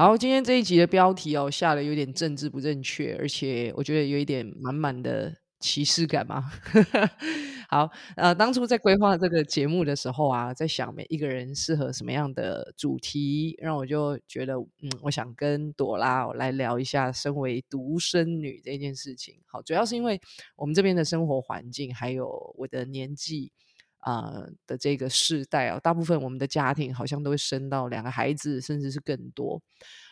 好，今天这一集的标题哦，下的有点政治不正确，而且我觉得有一点满满的歧视感嘛。好，呃，当初在规划这个节目的时候啊，在想每一个人适合什么样的主题，让我就觉得，嗯，我想跟朵拉来聊一下身为独生女这件事情。好，主要是因为我们这边的生活环境，还有我的年纪。啊的这个世代啊，大部分我们的家庭好像都会生到两个孩子，甚至是更多。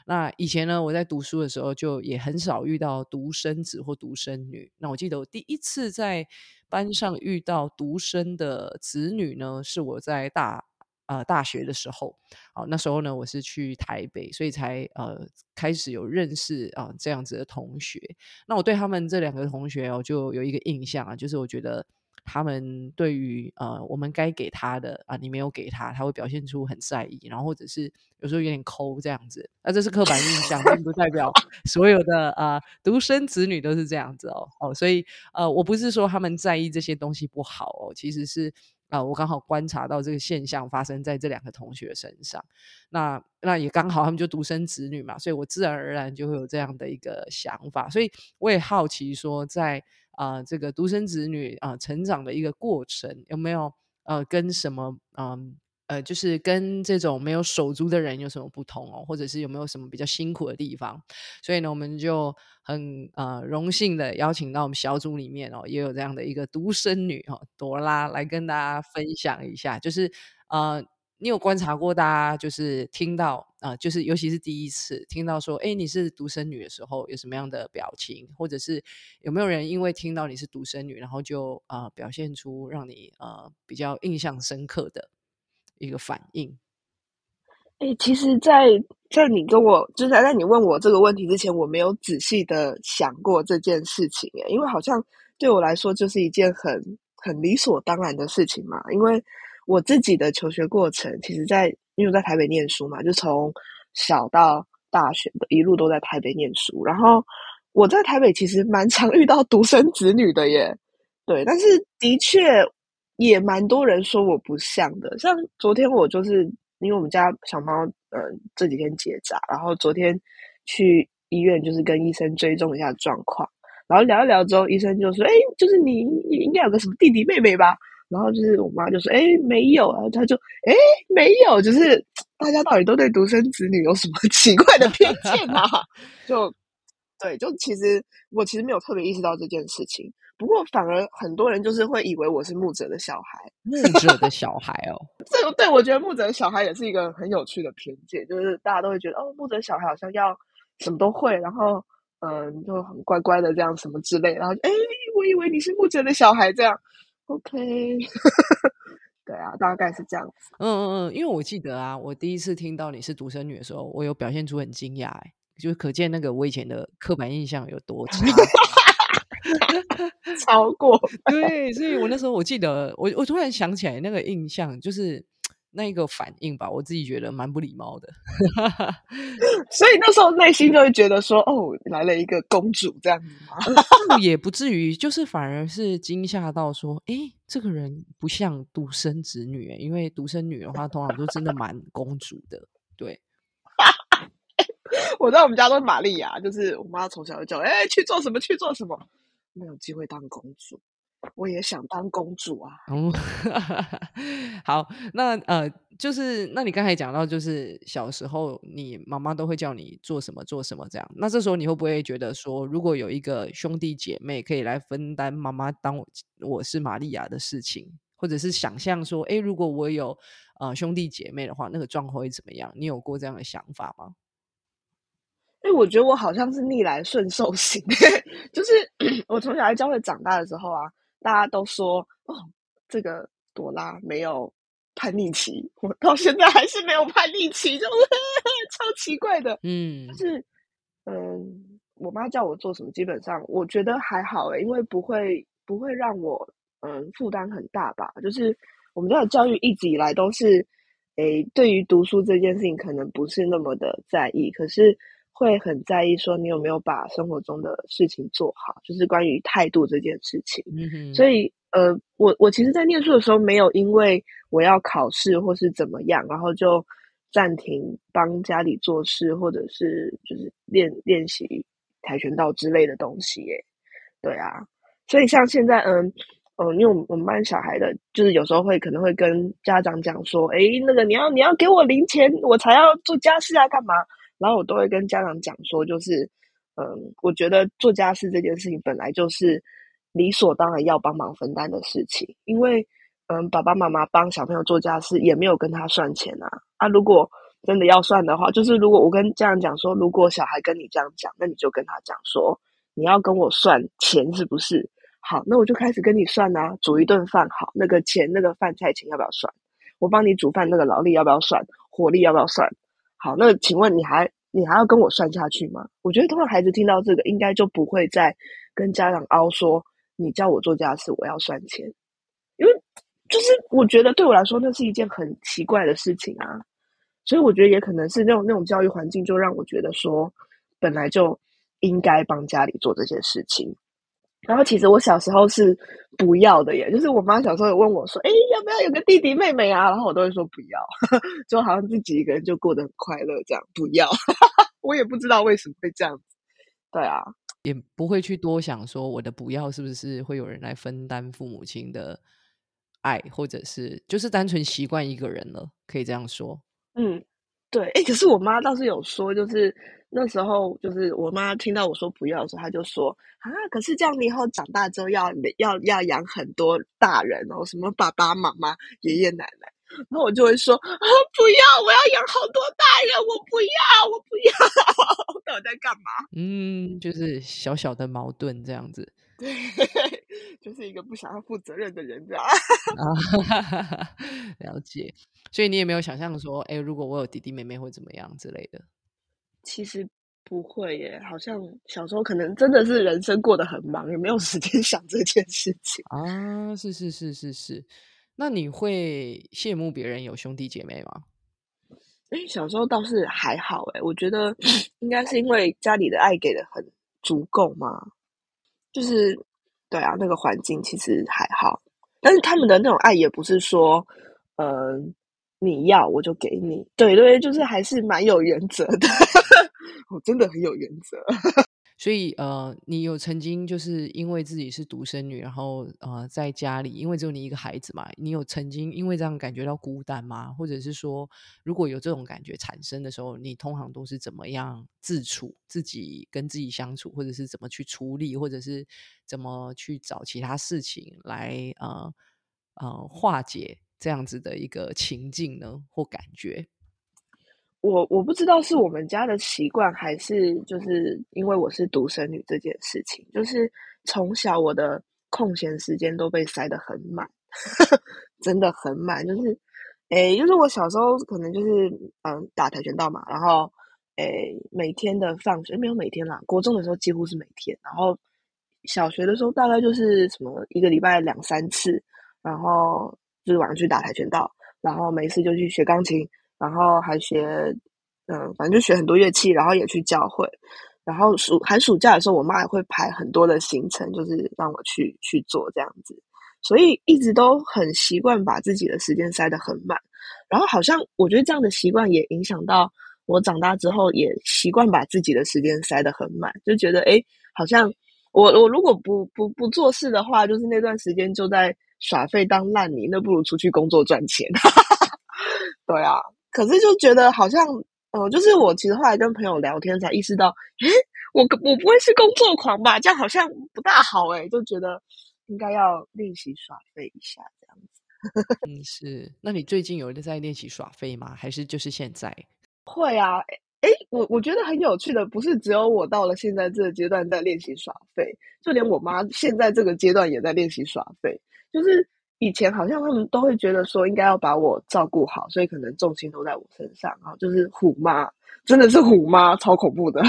那以前呢，我在读书的时候就也很少遇到独生子或独生女。那我记得我第一次在班上遇到独生的子女呢，是我在大呃大学的时候。哦，那时候呢，我是去台北，所以才呃开始有认识啊这样子的同学。那我对他们这两个同学哦，就有一个印象啊，就是我觉得。他们对于呃，我们该给他的啊，你没有给他，他会表现出很在意，然后或者是有时候有点抠这样子。那这是刻板印象，并不代表 所有的啊独生子女都是这样子哦。哦，所以呃，我不是说他们在意这些东西不好哦，其实是啊，我刚好观察到这个现象发生在这两个同学身上。那那也刚好他们就独生子女嘛，所以我自然而然就会有这样的一个想法。所以我也好奇说在。啊，这个独生子女啊，成长的一个过程有没有呃，跟什么嗯呃，就是跟这种没有手足的人有什么不同哦？或者是有没有什么比较辛苦的地方？所以呢，我们就很呃荣幸的邀请到我们小组里面哦，也有这样的一个独生女哈，朵拉来跟大家分享一下，就是呃。你有观察过大家就是听到啊，就是尤其是第一次听到说，哎，你是独生女的时候，有什么样的表情，或者是有没有人因为听到你是独生女，然后就啊表现出让你呃比较印象深刻的一个反应？哎，其实，在在你跟我就是在你问我这个问题之前，我没有仔细的想过这件事情，哎，因为好像对我来说就是一件很很理所当然的事情嘛，因为。我自己的求学过程，其实，在因为在台北念书嘛，就从小到大学的一路都在台北念书。然后我在台北其实蛮常遇到独生子女的耶，对，但是的确也蛮多人说我不像的。像昨天我就是因为我们家小猫，嗯，这几天结扎，然后昨天去医院就是跟医生追踪一下状况，然后聊一聊之后，医生就说：“哎，就是你应该有个什么弟弟妹妹吧。”然后就是我妈就说：“哎，没有啊。”她就：“哎，没有。”就是大家到底都对独生子女有什么 奇怪的 偏见啊？就对，就其实我其实没有特别意识到这件事情。不过反而很多人就是会以为我是木者的小孩，木者的小孩哦。这个对我觉得木者的小孩也是一个很有趣的偏见，就是大家都会觉得哦，木者小孩好像要什么都会，然后嗯，就很乖乖的这样什么之类。然后哎，我以为你是木者的小孩这样。OK，对啊，大概是这样子。嗯嗯嗯，因为我记得啊，我第一次听到你是独生女的时候，我有表现出很惊讶，哎，就是可见那个我以前的刻板印象有多差，超过。对，所以我那时候我记得，我我突然想起来那个印象，就是。那个反应吧，我自己觉得蛮不礼貌的，所以那时候内心就会觉得说：“哦，来了一个公主这样子吗？”也不至于，就是反而是惊吓到说：“哎，这个人不像独生子女，因为独生女的话，通常都真的蛮公主的。”对，我在我们家都是玛丽亚，就是我妈从小就叫：“哎，去做什么？去做什么？”没有机会当公主。我也想当公主啊！哦，好，那呃，就是那你刚才讲到，就是小时候你妈妈都会叫你做什么做什么这样。那这时候你会不会觉得说，如果有一个兄弟姐妹可以来分担妈妈当我我是玛利亚的事情，或者是想象说，哎，如果我有呃兄弟姐妹的话，那个状况会怎么样？你有过这样的想法吗？哎，我觉得我好像是逆来顺受型，就是 我从小在教会长大的时候啊。大家都说哦，这个朵拉没有叛逆期，我到现在还是没有叛逆期，就是 超奇怪的。嗯，就是嗯，我妈叫我做什么，基本上我觉得还好诶，因为不会不会让我嗯负担很大吧。就是我们家的教育一直以来都是诶，对于读书这件事情可能不是那么的在意，可是。会很在意说你有没有把生活中的事情做好，就是关于态度这件事情。嗯所以，呃，我我其实，在念书的时候，没有因为我要考试或是怎么样，然后就暂停帮家里做事，或者是就是练练习跆拳道之类的东西。耶。对啊，所以像现在，嗯嗯，因为我们我们班小孩的，就是有时候会可能会跟家长讲说，哎，那个你要你要给我零钱，我才要做家事啊，干嘛？然后我都会跟家长讲说，就是，嗯，我觉得做家事这件事情本来就是理所当然要帮忙分担的事情，因为。嗯，爸爸妈妈帮小朋友做家事也没有跟他算钱啊。啊，如果真的要算的话，就是如果我跟家长讲说，如果小孩跟你这样讲，那你就跟他讲说，你要跟我算钱是不是？好，那我就开始跟你算啊。煮一顿饭好，那个钱那个饭菜钱要不要算？我帮你煮饭那个劳力要不要算？火力要不要算？好，那请问你还你还要跟我算下去吗？我觉得通常孩子听到这个，应该就不会再跟家长凹说，你叫我做家事，我要算钱，因为。就是我觉得对我来说，那是一件很奇怪的事情啊，所以我觉得也可能是那种那种教育环境，就让我觉得说，本来就应该帮家里做这些事情。然后其实我小时候是不要的耶，就是我妈小时候有问我说：“哎，要不要有个弟弟妹妹啊？”然后我都会说不要，就好像自己一个人就过得很快乐这样，不要。我也不知道为什么会这样子，对啊，也不会去多想说我的不要是不是会有人来分担父母亲的。爱，或者是就是单纯习惯一个人了，可以这样说。嗯，对。哎，可是我妈倒是有说，就是那时候，就是我妈听到我说不要的时候，她就说啊，可是这样你以后长大之后要要要养很多大人哦，什么爸爸妈妈、爷爷奶奶。然后我就会说啊，不要，我要养好多大人，我不要，我不要。到底在干嘛？嗯，就是小小的矛盾这样子。对，就是一个不想要负责任的人，这样。了解，所以你也没有想象说，哎，如果我有弟弟妹妹会怎么样之类的。其实不会耶，好像小时候可能真的是人生过得很忙，也没有时间 想这件事情啊。是是是是是，那你会羡慕别人有兄弟姐妹吗？哎，小时候倒是还好哎，我觉得应该是因为家里的爱给的很足够嘛。就是，对啊，那个环境其实还好，但是他们的那种爱也不是说，嗯，你要我就给你，对对，就是还是蛮有原则的，我真的很有原则。所以，呃，你有曾经就是因为自己是独生女，然后呃，在家里，因为只有你一个孩子嘛，你有曾经因为这样感觉到孤单吗？或者是说，如果有这种感觉产生的时候，你通常都是怎么样自处，自己跟自己相处，或者是怎么去处理，或者是怎么去找其他事情来呃呃化解这样子的一个情境呢，或感觉？我我不知道是我们家的习惯，还是就是因为我是独生女这件事情，就是从小我的空闲时间都被塞得很满，真的很满。就是，诶，就是我小时候可能就是嗯打跆拳道嘛，然后诶每天的放学没有每天啦，国中的时候几乎是每天，然后小学的时候大概就是什么一个礼拜两三次，然后就是晚上去打跆拳道，然后没事就去学钢琴。然后还学，嗯，反正就学很多乐器，然后也去教会。然后暑寒暑假的时候，我妈也会排很多的行程，就是让我去去做这样子。所以一直都很习惯把自己的时间塞得很满。然后好像我觉得这样的习惯也影响到我长大之后，也习惯把自己的时间塞得很满，就觉得哎，好像我我如果不不不做事的话，就是那段时间就在耍废当烂泥，那不如出去工作赚钱。对啊。可是就觉得好像，呃，就是我其实后来跟朋友聊天才意识到，诶，我我不会是工作狂吧？这样好像不大好诶，就觉得应该要练习耍废一下这样子。嗯，是。那你最近有在练习耍废吗？还是就是现在？会啊，哎，我我觉得很有趣的，不是只有我到了现在这个阶段在练习耍废，就连我妈现在这个阶段也在练习耍废，就是。以前好像他们都会觉得说应该要把我照顾好，所以可能重心都在我身上啊，就是虎妈，真的是虎妈，超恐怖的。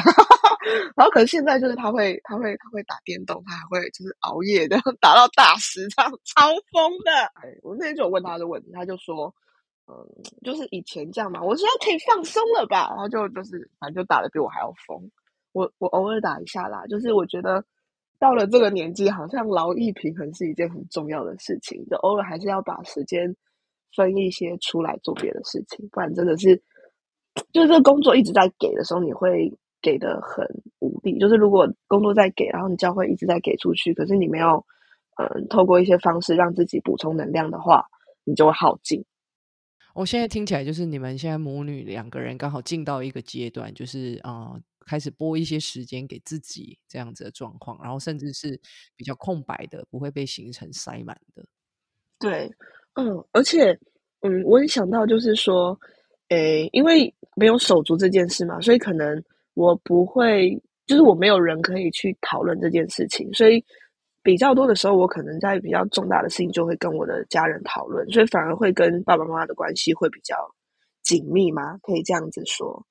然后可能现在就是他会，他会，他会打电动，他还会就是熬夜的打到大时，这样超疯的。哎，我那天就有问他的问题，他就说，嗯，就是以前这样嘛，我现在可以放松了吧？然后就就是反正就打的比我还要疯。我我偶尔打一下啦，就是我觉得。到了这个年纪，好像劳逸平衡是一件很重要的事情，就偶尔还是要把时间分一些出来做别的事情，不然真的是就是这个工作一直在给的时候，你会给的很无力。就是如果工作在给，然后你教会一直在给出去，可是你没有嗯透过一些方式让自己补充能量的话，你就会耗尽。我现在听起来就是你们现在母女两个人刚好进到一个阶段，就是啊、呃开始拨一些时间给自己这样子的状况，然后甚至是比较空白的，不会被行程塞满的。对，嗯，而且，嗯，我也想到就是说，诶，因为没有手足这件事嘛，所以可能我不会，就是我没有人可以去讨论这件事情，所以比较多的时候，我可能在比较重大的事情就会跟我的家人讨论，所以反而会跟爸爸妈妈的关系会比较紧密嘛，可以这样子说。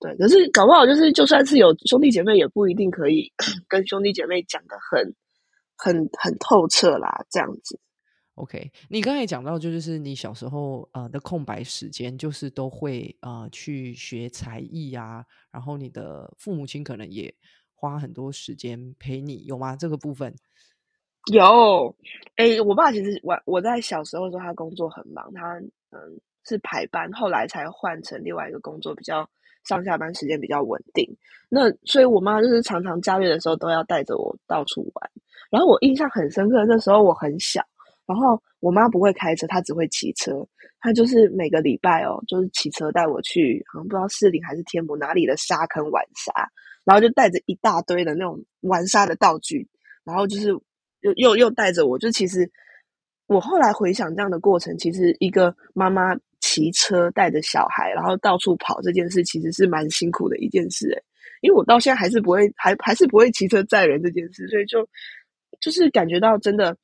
对，可是搞不好就是就算是有兄弟姐妹，也不一定可以 跟兄弟姐妹讲的很、很、很透彻啦，这样子。OK，你刚才讲到，就是你小时候呃的空白时间，就是都会呃去学才艺啊，然后你的父母亲可能也花很多时间陪你，有吗？这个部分？有，诶，我爸其实我我在小时候的时候，他工作很忙，他嗯是排班，后来才换成另外一个工作，比较上下班时间比较稳定。那所以我妈就是常常假日的时候都要带着我到处玩。然后我印象很深刻，那时候我很小，然后我妈不会开车，她只会骑车。她就是每个礼拜哦，就是骑车带我去，好像不知道市里还是天母哪里的沙坑玩沙，然后就带着一大堆的那种玩沙的道具，然后就是又又又带着我，就其实我后来回想这样的过程，其实一个妈妈骑车带着小孩，然后到处跑这件事，其实是蛮辛苦的一件事。因为我到现在还是不会，还还是不会骑车载人这件事，所以就就是感觉到真的，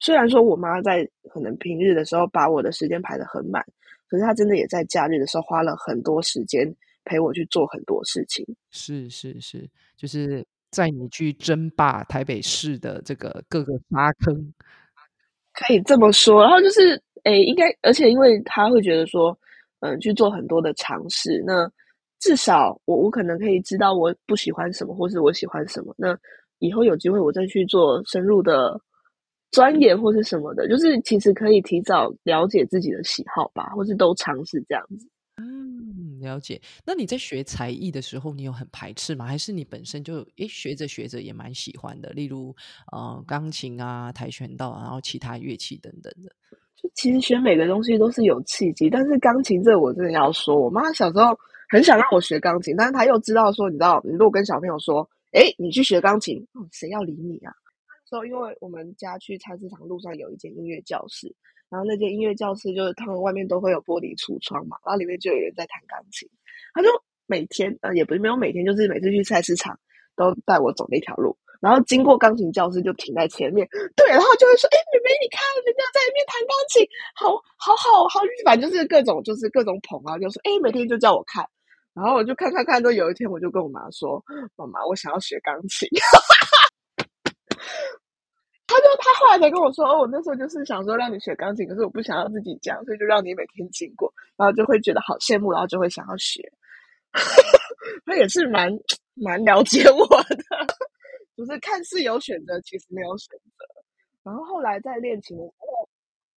虽然说我妈在可能平日的时候把我的时间排得很满，可是她真的也在假日的时候花了很多时间陪我去做很多事情。是是是，就是在你去争霸台北市的这个各个沙坑。可以这么说，然后就是，诶，应该，而且因为他会觉得说，嗯，去做很多的尝试，那至少我我可能可以知道我不喜欢什么，或是我喜欢什么，那以后有机会我再去做深入的钻研或是什么的，就是其实可以提早了解自己的喜好吧，或是都尝试这样子。嗯，了解。那你在学才艺的时候，你有很排斥吗？还是你本身就诶学着学着也蛮喜欢的？例如呃钢琴啊、跆拳道，然后其他乐器等等的。就其实学每个东西都是有契机，但是钢琴这我真的要说，我妈小时候很想让我学钢琴，但是她又知道说，你知道，你如果跟小朋友说，诶，你去学钢琴，嗯，谁要理你啊？那时候因为我们家去菜市场路上有一间音乐教室，然后那间音乐教室就是他们外面都会有玻璃橱窗嘛，然后里面就有人在弹钢琴，他就每天呃也不是没有每天，就是每次去菜市场都带我走那条路。然后经过钢琴教室就停在前面，对，然后就会说：“哎，妹妹，你看人家在里面弹钢琴，好好好好，反正就是各种就是各种捧啊，就说哎，每天就叫我看，然后我就看看看，都有一天我就跟我妈说：妈妈，我想要学钢琴。他就他后来才跟我说，哦，我那时候就是想说让你学钢琴，可是我不想要自己讲，所以就让你每天经过，然后就会觉得好羡慕，然后就会想要学。他也是蛮蛮了解我的。就是看似有选择，其实没有选择。然后后来在练琴的时候，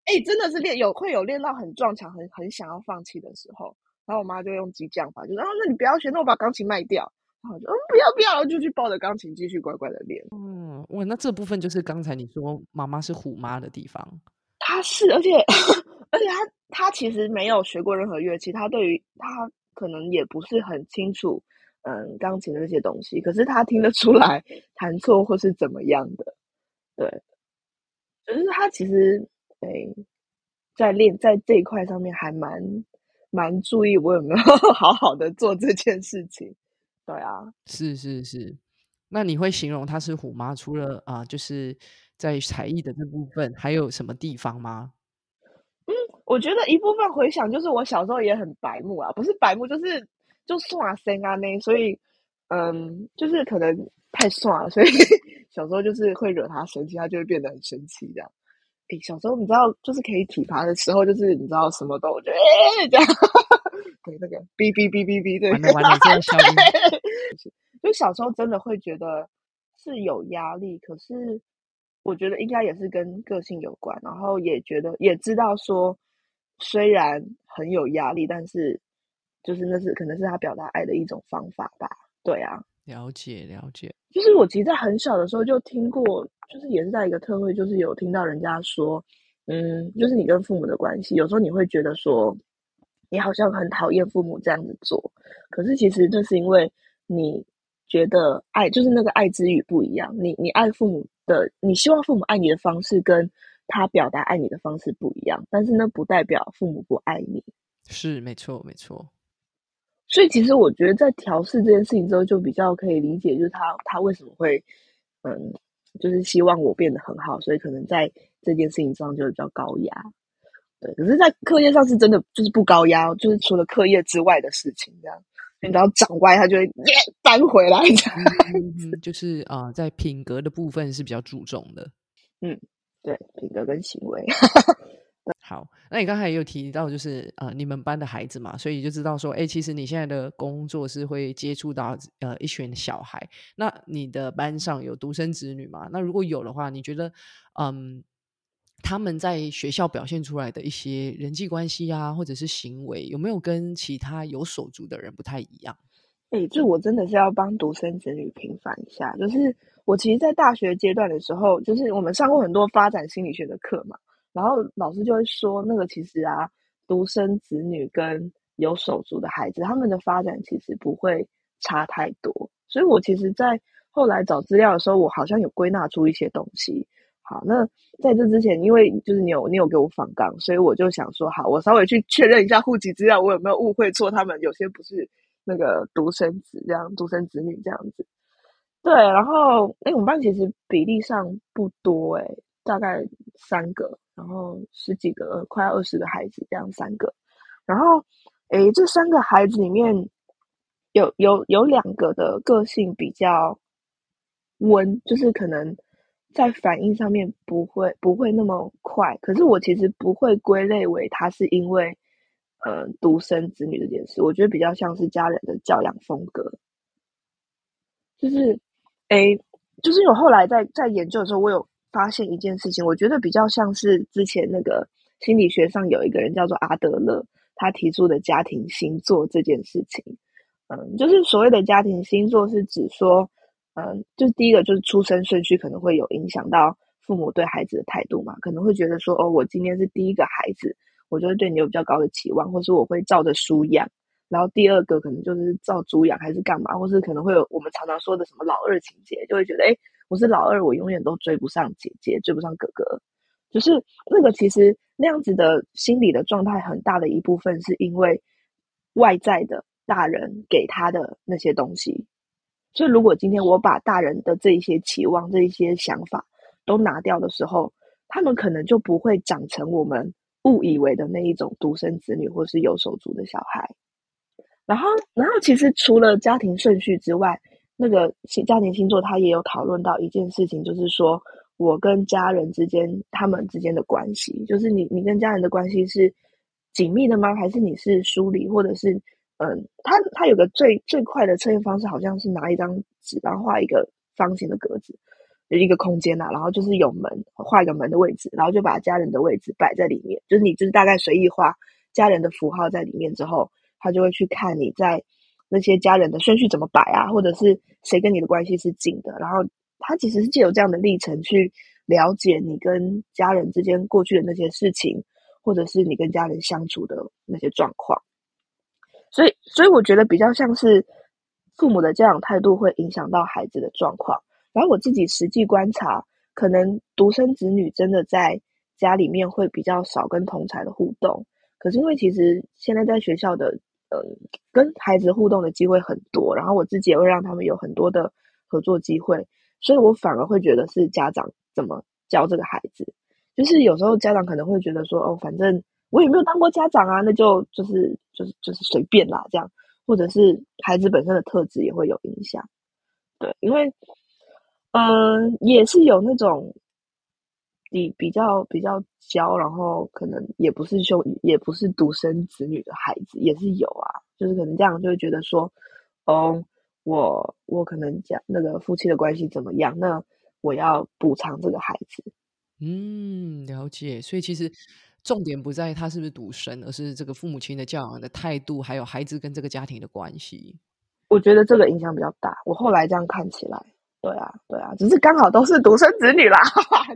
哎，真的是练有会有练到很撞墙，很很想要放弃的时候。然后我妈就用激将法，就说：“啊，那你不要学，那我把钢琴卖掉。”然后就嗯，不要不要，就去抱着钢琴继续乖乖的练。嗯，哇，那这部分就是刚才你说妈妈是虎妈的地方。她是，而且而且她她其实没有学过任何乐器，她对于她可能也不是很清楚。嗯，钢琴的这些东西，可是他听得出来弹错或是怎么样的，对，就是他其实诶，在练在这一块上面还蛮蛮注意我有没有 好好的做这件事情，对啊，是是是。那你会形容她是虎妈，除了啊、呃，就是在才艺的这部分，还有什么地方吗？嗯，我觉得一部分回想就是我小时候也很白目啊，不是白目就是。就耍生啊那，所以嗯，就是可能太耍了，所以 小时候就是会惹他生气，他就会变得很生气这样。诶，小时候你知道，就是可以体罚的时候，就是你知道什么都我觉得诶这样，对那个哔哔哔哔哔，对，完了完了，这样效应。就小时候真的会觉得是有压力，可是我觉得应该也是跟个性有关，然后也觉得也知道说，虽然很有压力，但是。就是那是可能是他表达爱的一种方法吧。对啊，了解了解。就是我其实，在很小的时候就听过，就是也是在一个特会，就是有听到人家说，嗯，就是你跟父母的关系，有时候你会觉得说，你好像很讨厌父母这样子做，可是其实这是因为你觉得爱就是那个爱之语不一样，你你爱父母的，你希望父母爱你的方式跟他表达爱你的方式不一样，但是那不代表父母不爱你。是，没错，没错。所以其实我觉得在调试这件事情之后，就比较可以理解，就是他他为什么会，嗯，就是希望我变得很好，所以可能在这件事情上就比较高压，对。可是，在课业上是真的就是不高压，就是除了课业之外的事情，这样，你只要长歪，他就会搬回来。就是啊，在品格的部分是比较注重的，嗯，对，品格跟行为。好，那你刚才也有提到，就是呃，你们班的孩子嘛，所以就知道说，哎，其实你现在的工作是会接触到呃一群小孩。那你的班上有独生子女吗？那如果有的话，你觉得嗯，他们在学校表现出来的一些人际关系啊，或者是行为，有没有跟其他有手足的人不太一样？哎，这我真的是要帮独生子女平反一下。就是我其实，在大学阶段的时候，就是我们上过很多发展心理学的课嘛。然后老师就会说，那个其实啊，独生子女跟有手足的孩子，他们的发展其实不会差太多。所以我其实，在后来找资料的时候，我好像有归纳出一些东西。好，那在这之前，因为就是你有你有给我访纲，所以我就想说，好，我稍微去确认一下户籍资料，我有没有误会错？他们有些不是那个独生子这样，独生子女这样子。对，然后哎，我们班其实比例上不多，哎，大概三个。然后十几个，快要二十个孩子，这样三个。然后，诶，这三个孩子里面有有有两个的个性比较温，就是可能在反应上面不会不会那么快。可是我其实不会归类为他是因为呃独生子女这件事，我觉得比较像是家人的教养风格。就是诶，就是我后来在在研究的时候，我有。发现一件事情，我觉得比较像是之前那个心理学上有一个人叫做阿德勒，他提出的家庭星座这件事情。嗯，就是所谓的家庭星座是指说，嗯，就是第一个就是出生顺序可能会有影响到父母对孩子的态度嘛，可能会觉得说，哦，我今天是第一个孩子，我就会对你有比较高的期望，或是我会照着书养。然后第二个可能就是照猪养还是干嘛，或是可能会有我们常常说的什么老二情节，就会觉得，哎。我是老二，我永远都追不上姐姐，追不上哥哥。就是那个，其实那样子的心理的状态，很大的一部分是因为外在的大人给他的那些东西。所以，如果今天我把大人的这一些期望、这一些想法都拿掉的时候，他们可能就不会长成我们误以为的那一种独生子女或是有手足的小孩。然后，然后其实除了家庭顺序之外，那个星家庭星座，他也有讨论到一件事情，就是说我跟家人之间，他们之间的关系，就是你你跟家人的关系是紧密的吗？还是你是疏离，或者是嗯，他他有个最最快的测验方式，好像是拿一张纸，然后画一个方形的格子，有一个空间呐，然后就是有门，画一个门的位置，然后就把家人的位置摆在里面，就是你就是大概随意画家人的符号在里面之后，他就会去看你在。那些家人的顺序怎么摆啊？或者是谁跟你的关系是近的？然后他其实是借由这样的历程去了解你跟家人之间过去的那些事情，或者是你跟家人相处的那些状况。所以，所以我觉得比较像是父母的教养态度会影响到孩子的状况。然后我自己实际观察，可能独生子女真的在家里面会比较少跟同才的互动。可是因为其实现在在学校的。嗯，跟孩子互动的机会很多，然后我自己也会让他们有很多的合作机会，所以我反而会觉得是家长怎么教这个孩子。就是有时候家长可能会觉得说，哦，反正我也没有当过家长啊，那就就是就是就是随便啦，这样，或者是孩子本身的特质也会有影响。对，因为嗯，也是有那种。比比较比较娇，然后可能也不是兄，也不是独生子女的孩子，也是有啊。就是可能这样就会觉得说，哦，我我可能讲那个夫妻的关系怎么样，那我要补偿这个孩子。嗯，了解。所以其实重点不在他是不是独生，而是这个父母亲的教养的态度，还有孩子跟这个家庭的关系。我觉得这个影响比较大。我后来这样看起来，对啊，对啊，只是刚好都是独生子女啦，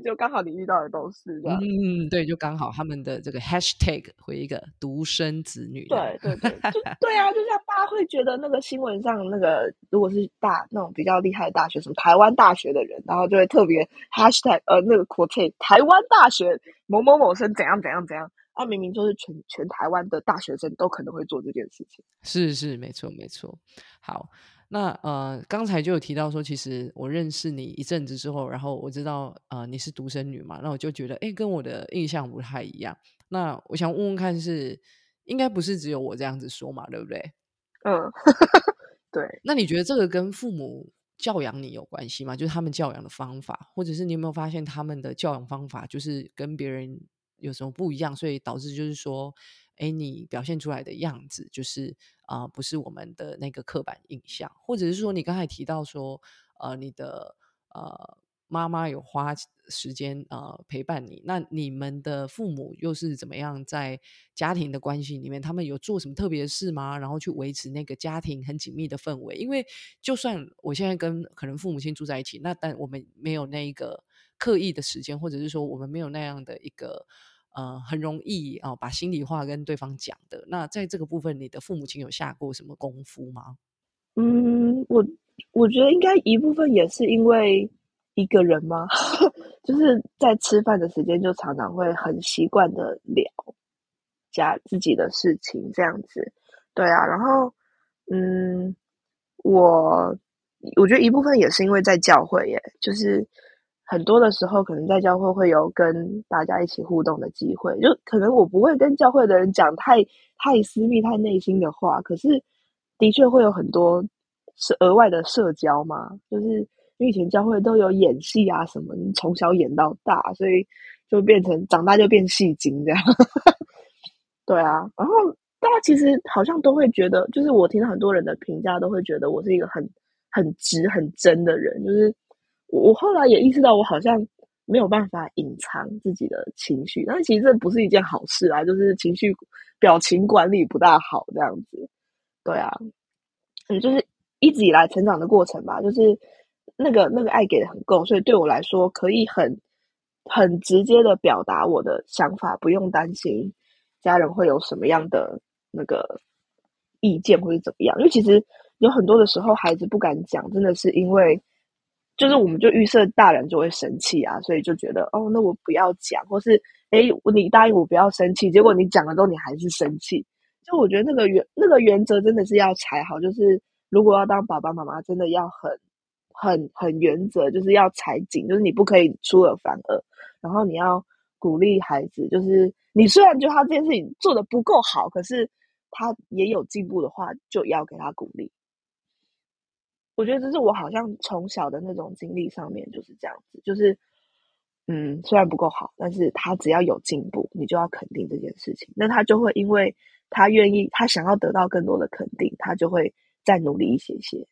就刚好你遇到的都是这样。嗯，对，就刚好他们的这个 hashtag 回一个独生子女。对对对，就 对啊，就像大家会觉得那个新闻上那个，如果是大那种比较厉害的大学，什么台湾大学的人，然后就会特别 hashtag 呃那个 quote 台湾大学某某某生怎样怎样怎样。啊明明就是全全台湾的大学生都可能会做这件事情，是是没错没错。好，那呃刚才就有提到说，其实我认识你一阵子之后，然后我知道呃你是独生女嘛，那我就觉得哎跟我的印象不太一样。那我想问问看，是应该不是只有我这样子说嘛，对不对？嗯，对。那你觉得这个跟父母教养你有关系吗？就是他们教养的方法，或者是你有没有发现他们的教养方法就是跟别人？有什么不一样，所以导致就是说，哎，你表现出来的样子就是啊，不是我们的那个刻板印象，或者是说你刚才提到说，呃，你的呃妈妈有花时间呃陪伴你，那你们的父母又是怎么样在家庭的关系里面，他们有做什么特别的事吗？然后去维持那个家庭很紧密的氛围？因为就算我现在跟可能父母亲住在一起，那但我们没有那一个。刻意的时间，或者是说我们没有那样的一个呃，很容易啊把心里话跟对方讲的。那在这个部分，你的父母亲有下过什么功夫吗？嗯，我我觉得应该一部分也是因为一个人吗？就是在吃饭的时间就常常会很习惯的聊家自己的事情这样子。对啊，然后嗯，我我觉得一部分也是因为在教会耶，就是。很多的时候，可能在教会会有跟大家一起互动的机会，就可能我不会跟教会的人讲太太私密、太内心的话，可是的确会有很多是额外的社交嘛。就是因为以前教会都有演戏啊什么，从小演到大，所以就变成长大就变戏精这样。对啊，然后大家其实好像都会觉得，就是我听到很多人的评价，都会觉得我是一个很很直、很真的人，就是。我我后来也意识到，我好像没有办法隐藏自己的情绪，但其实这不是一件好事啊，就是情绪表情管理不大好这样子。对啊，嗯，就是一直以来成长的过程吧，就是那个那个爱给的很够，所以对我来说可以很很直接的表达我的想法，不用担心家人会有什么样的那个意见或者怎么样。因为其实有很多的时候，孩子不敢讲，真的是因为。就是我们就预设大人就会生气啊，所以就觉得哦，那我不要讲，或是哎，你答应我不要生气，结果你讲了之后你还是生气。就我觉得那个原那个原则真的是要踩好，就是如果要当爸爸妈妈，真的要很很很原则，就是要踩紧，就是你不可以出尔反尔，然后你要鼓励孩子，就是你虽然觉得他这件事情做的不够好，可是他也有进步的话，就要给他鼓励。我觉得这是我好像从小的那种经历上面就是这样子，就是，嗯，虽然不够好，但是他只要有进步，你就要肯定这件事情，那他就会因为他愿意，他想要得到更多的肯定，他就会再努力一些些。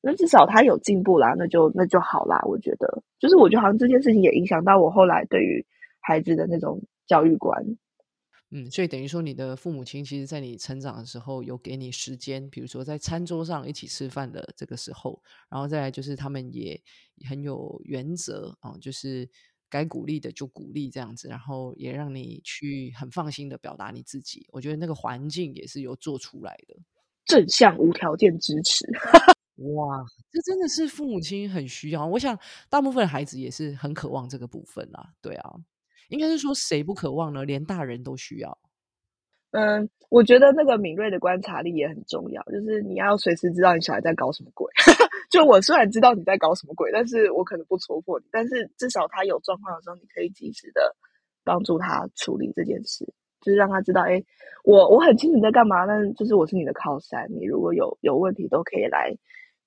那至少他有进步啦，那就那就好啦。我觉得，就是我觉得好像这件事情也影响到我后来对于孩子的那种教育观。嗯，所以等于说，你的父母亲其实，在你成长的时候，有给你时间，比如说在餐桌上一起吃饭的这个时候，然后再来就是他们也很有原则啊，就是该鼓励的就鼓励这样子，然后也让你去很放心的表达你自己。我觉得那个环境也是有做出来的，正向无条件支持。哇，这真的是父母亲很需要。我想大部分孩子也是很渴望这个部分啊，对啊。应该是说谁不渴望呢？连大人都需要。嗯，我觉得那个敏锐的观察力也很重要，就是你要随时知道你小孩在搞什么鬼。就我虽然知道你在搞什么鬼，但是我可能不戳破你，但是至少他有状况的时候，你可以及时的帮助他处理这件事，就是让他知道，哎，我我很清楚你在干嘛，但就是我是你的靠山，你如果有有问题都可以来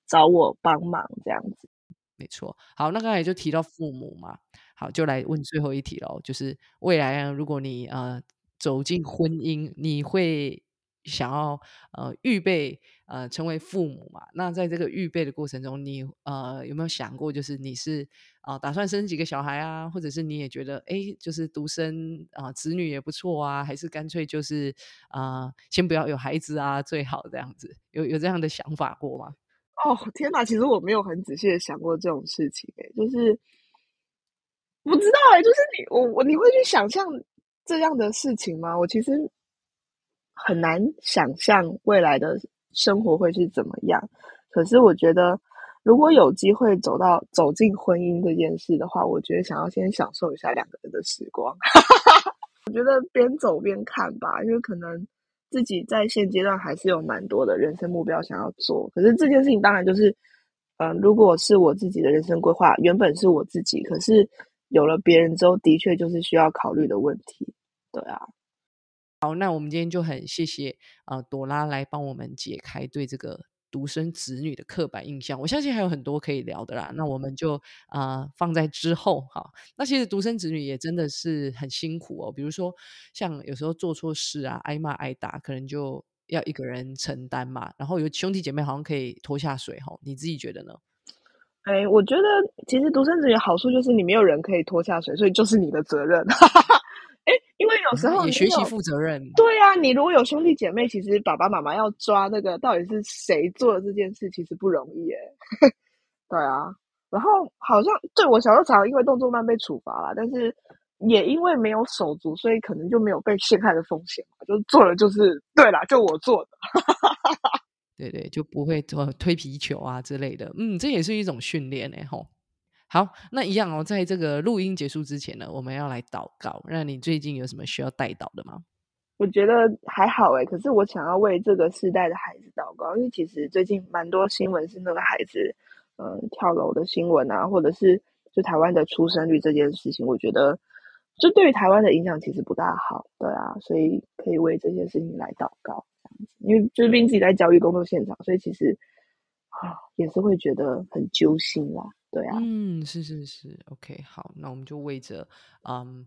找我帮忙，这样子。没错。好，那刚才就提到父母嘛。好，就来问最后一题喽，就是未来啊，如果你呃走进婚姻，你会想要呃预备呃成为父母嘛。那在这个预备的过程中，你呃有没有想过，就是你是啊、打算生几个小孩啊，或者是你也觉得哎，就是独生啊、子女也不错啊，还是干脆就是啊、先不要有孩子啊最好这样子？有有这样的想法过吗？哦，天哪！其实我没有很仔细的想过这种事情、欸，就是不知道哎、就是你我我你会去想象这样的事情吗？我其实很难想象未来的生活会是怎么样。可是我觉得，如果有机会走到走进婚姻这件事的话，我觉得想要先享受一下两个人的时光。我觉得边走边看吧，因为可能自己在现阶段还是有蛮多的人生目标想要做。可是这件事情当然就是，嗯、如果是我自己的人生规划，原本是我自己，可是有了别人之后，的确就是需要考虑的问题。对啊，好，那我们今天就很谢谢呃朵拉来帮我们解开对这个独生子女的刻板印象。我相信还有很多可以聊的啦，那我们就呃放在之后哈。那其实独生子女也真的是很辛苦哦，比如说像有时候做错事啊，挨骂挨打，可能就要一个人承担嘛。然后有兄弟姐妹好像可以拖下水哈，你自己觉得呢？哎，我觉得其实独生子女好处就是你没有人可以拖下水，所以就是你的责任。哎，因为有时候你学习负责任。对啊，你如果有兄弟姐妹，其实爸爸妈妈要抓那个到底是谁做的这件事，其实不容易哎。对啊，然后好像对我小时候常常因为动作慢被处罚啦，但是也因为没有手足，所以可能就没有被陷害的风险嘛，就做了就是对啦，就我做的。对对，就不会呃推皮球啊之类的。嗯，这也是一种训练哎吼。好，那一样哦，在这个录音结束之前呢，我们要来祷告。那你最近有什么需要带祷的吗？我觉得还好诶，可是我想要为这个世代的孩子祷告，因为其实最近蛮多新闻是那个孩子，嗯、跳楼的新闻啊，或者是就台湾的出生率这件事情，我觉得就对于台湾的影响其实不大好，对啊，所以可以为这些事情来祷告，因为就是毕竟自己在教育工作现场，所以其实啊也是会觉得很揪心啦，对啊，嗯，是是是，OK，好，那我们就为着嗯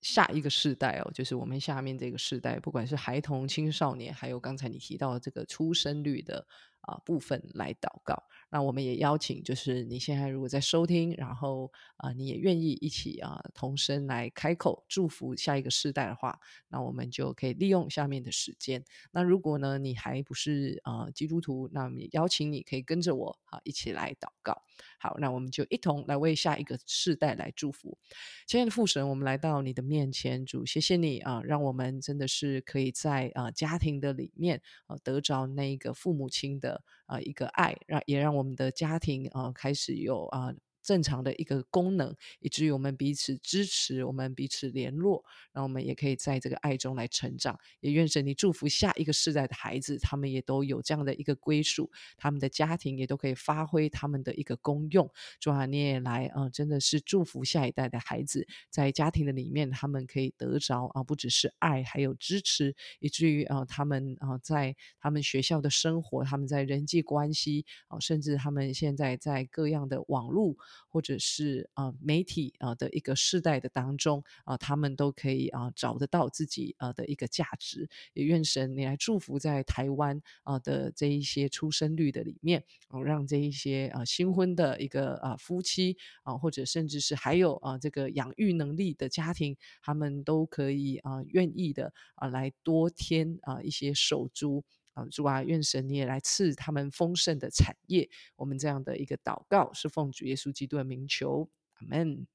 下一个世代哦，就是我们下面这个世代，不管是孩童、青少年，还有刚才你提到的这个出生率的啊、部分来祷告。那我们也邀请，就是你现在如果在收听，然后啊、你也愿意一起啊、同声来开口祝福下一个世代的话，那我们就可以利用下面的时间。那如果呢你还不是呃基督徒，那我们也邀请你可以跟着我啊一起来祷告。好，那我们就一同来为下一个世代来祝福。亲爱的父神，我们来到你的面前，主，谢谢你啊、让我们真的是可以在啊、家庭的里面啊、得着那个父母亲的啊、一个爱，让也让我们的家庭啊、开始有啊。正常的一个功能，以至于我们彼此支持，我们彼此联络，然后我们也可以在这个爱中来成长。也愿神你祝福下一个世代的孩子，他们也都有这样的一个归属，他们的家庭也都可以发挥他们的一个功用。主啊，你也来啊、真的是祝福下一代的孩子，在家庭的里面，他们可以得着啊、不只是爱，还有支持，以至于啊、他们啊、在他们学校的生活，他们在人际关系啊、甚至他们现在在各样的网络或者是啊、媒体啊、的一个世代的当中啊、他们都可以啊、找得到自己啊、的一个价值。也愿神你来祝福在台湾啊、的这一些出生率的里面，哦，让这一些啊、新婚的一个啊、夫妻啊、或者甚至是还有啊、这个养育能力的家庭，他们都可以啊、愿意的啊、来多添啊、一些手足。啊，主啊，愿神你也来赐他们丰盛的产业。我们这样的一个祷告是奉主耶稣基督的名求，阿门。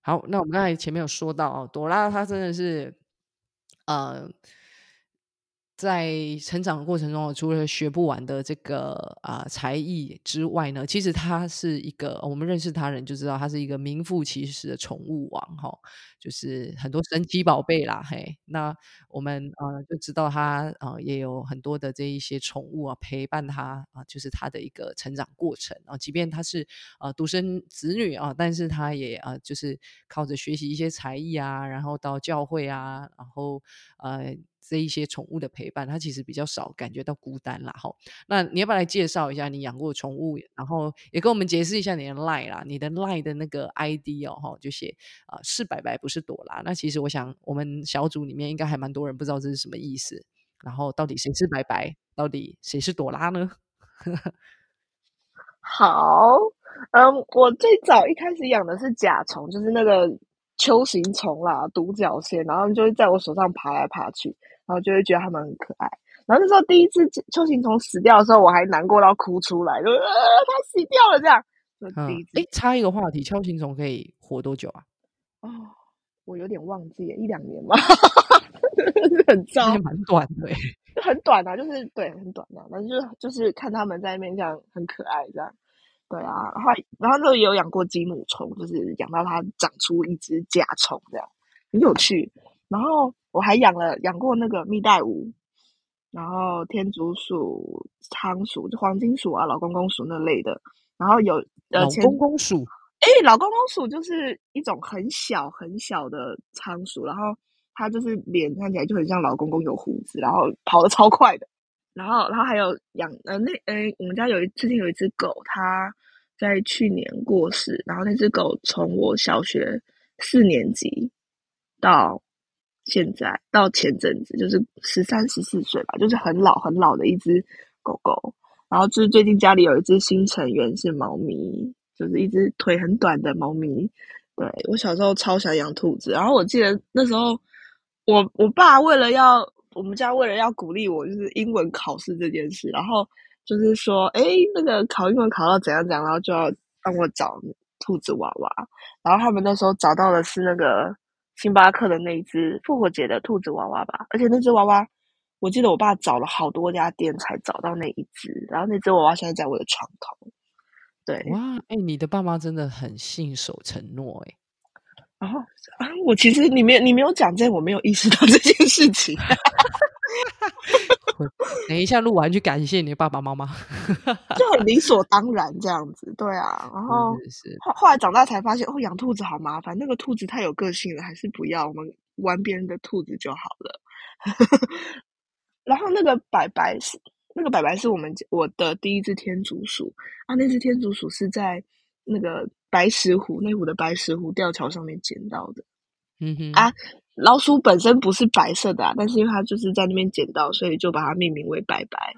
好，那我们刚才前面有说到啊，朵拉她真的是，呃，在成长的过程中，除了学不完的这个啊、才艺之外呢，其实他是一个我们认识他人就知道，他是一个名副其实的宠物王哈、就是很多神奇宝贝啦，嘿，那我们呃就知道她呃也有很多的这一些宠物啊陪伴他啊、就是他的一个成长过程。啊，即便他是呃独生子女啊，但是他也啊、就是靠着学习一些才艺啊，然后到教会啊，然后呃这一些宠物的陪伴，它其实比较少感觉到孤单啦哈。那你要不要来介绍一下你养过宠物，然后也跟我们解释一下你的 line 啦，你的 line 的那个 ID 哦哈，就写啊、是白白不是朵拉。那其实我想我们小组里面应该还蛮多人不知道这是什么意思。然后到底谁是白白？到底谁是朵拉呢？好，嗯，我最早一开始养的是甲虫，就是那个球形虫啦，独角仙，然后就会在我手上爬来爬去，然后就会觉得它们很可爱。然后那时候第一只球形虫死掉的时候，我还难过到哭出来，就呃，它死掉了这样。嗯，哎，插一个话题，锹形虫可以活多久啊？哦，我有点忘记，一两年吧，很糟，蛮短的，就 很短啊，就是对，很短的，反正就是就是看他们在那边这样很可爱这样。对啊，然后然后就也有养过金母虫，就是养到它长出一只甲虫这样，很有趣。然后我还养了养过那个蜜袋鼯，然后天竺鼠、仓鼠、就黄金鼠啊、老公公鼠那类的。然后有老公公鼠，哎，老公公鼠就是一种很小很小的仓鼠，然后它就是脸看起来就很像老公公有胡子，然后跑得超快的。然后，然后还有养呃那呃，我们家有一之前有一只狗，它在去年过世。然后那只狗从我小学四年级到现在到前阵子，就是十三十四岁吧，就是很老很老的一只狗狗。然后就是最近家里有一只新成员是猫咪，就是一只腿很短的猫咪。对我小时候超想养兔子，然后我记得那时候我我爸为了要。我们家为了要鼓励我，就是英文考试这件事，然后就是说，哎，那个考英文考到怎样怎样，然后就要帮我找兔子娃娃。然后他们那时候找到的是那个星巴克的那一只复活节的兔子娃娃吧，而且那只娃娃，我记得我爸找了好多家店才找到那一只。然后那只娃娃现在在我的床头。对，哇，哎，你的爸妈真的很信守承诺，哎。然后啊，我其实你没你没有讲这，我没有意识到这件事情。等一下录完去感谢你的爸爸妈妈，就很理所当然这样子。对啊，然 后后后来长大才发现，哦，养兔子好麻烦，那个兔子太有个性了，还是不要，我们玩别人的兔子就好了。然后那个白白是那个白白是我们我的第一只天竺鼠啊，那只天竺鼠是在那个。白石湖那湖的白石湖吊桥上面捡到的，嗯哼啊，老鼠本身不是白色的啊，但是因为它就是在那边捡到，所以就把它命名为白白。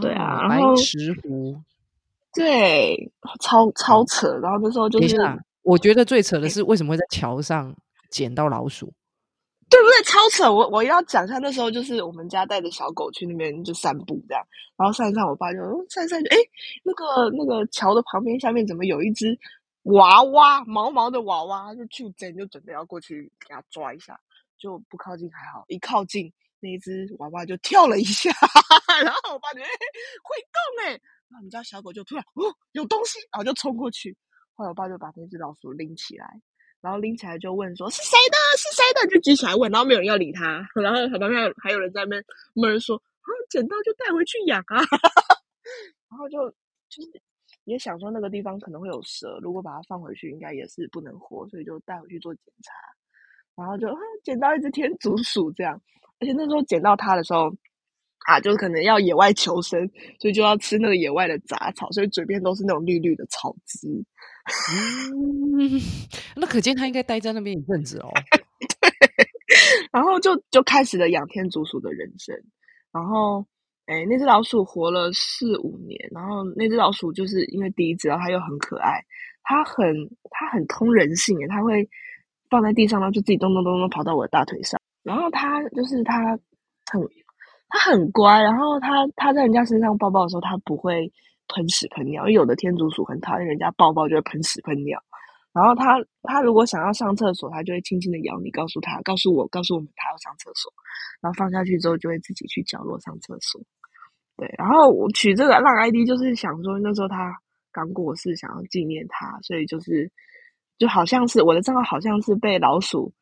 对啊，然后白石湖，对，超超扯。然后那时候就是，我觉得最扯的是为什么会在桥上捡到老鼠。对不对？超扯！我我要讲一下，那时候就是我们家带着小狗去那边就散步这样，然后散一散，我爸就散一散，就哎，那个那个桥的旁边下面怎么有一只？娃娃毛毛的娃娃就去捡，就准备要过去给它抓一下，就不靠近还好，一靠近那一只娃娃就跳了一下，然后我爸觉得会动哎，然后我们家小狗就突然哦有东西，然后就冲过去，后来我爸就把那只老鼠拎起来，然后拎起来就问说是谁的？是谁的？就举起来问，然后没有人要理他，然后旁边还有人在那边闷说啊捡到就带回去养啊，然后就就是。也想说那个地方可能会有蛇，如果把它放回去，应该也是不能活，所以就带回去做检查。然后就捡到一只天竺鼠，这样。而且那时候捡到它的时候，啊，就可能要野外求生，所以就要吃那个野外的杂草，所以嘴边都是那种绿绿的草汁。嗯，那可见它应该待在那边一阵子哦。对，然后就就开始了养天竺鼠的人生，然后。哎，那只老鼠活了四五年，然后那只老鼠就是因为第一只，然后它又很可爱，它很它很通人性，它会放在地上，然后就自己咚咚咚咚跑到我的大腿上，然后它就是它很它很乖，然后它它在人家身上抱抱的时候，它不会喷屎喷尿，因为有的天竺鼠很讨厌人家抱抱就会喷屎喷尿，然后它它如果想要上厕所，它就会轻轻的咬你，告诉它告诉我告诉我们它要上厕所，然后放下去之后就会自己去角落上厕所。对，然后我取这个浪 ID 就是想说，那时候他刚过世，想要纪念他，所以就是就好像是我的账号好像是被老鼠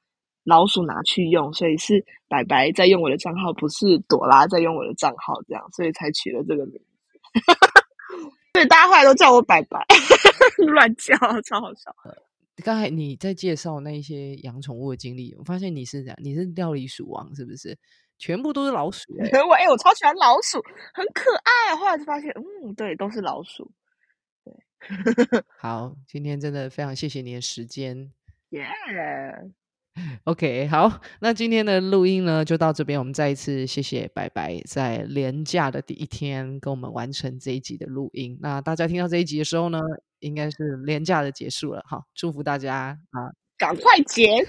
老鼠拿去用，所以是白白在用我的账号，不是朵拉在用我的账号，这样，所以才取了这个名字。对，大家后来都叫我白白，乱叫，超好笑。刚才你在介绍那些养宠物的经历，我发现你是这样，你是料理鼠王，是不是？全部都是老鼠，我哎，我超喜欢老鼠，很可爱。后来就发现，嗯，对，都是老鼠。对，好，今天真的非常谢谢你的时间，耶。OK，好，那今天的录音呢就到这边，我们再一次谢谢白白在连假的第一天跟我们完成这一集的录音。那大家听到这一集的时候呢，应该是连假的结束了好，祝福大家啊，赶快剪，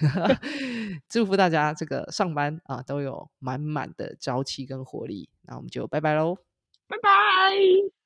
祝福大家这个上班啊都有满满的朝气跟活力。那我们就拜拜喽。拜拜。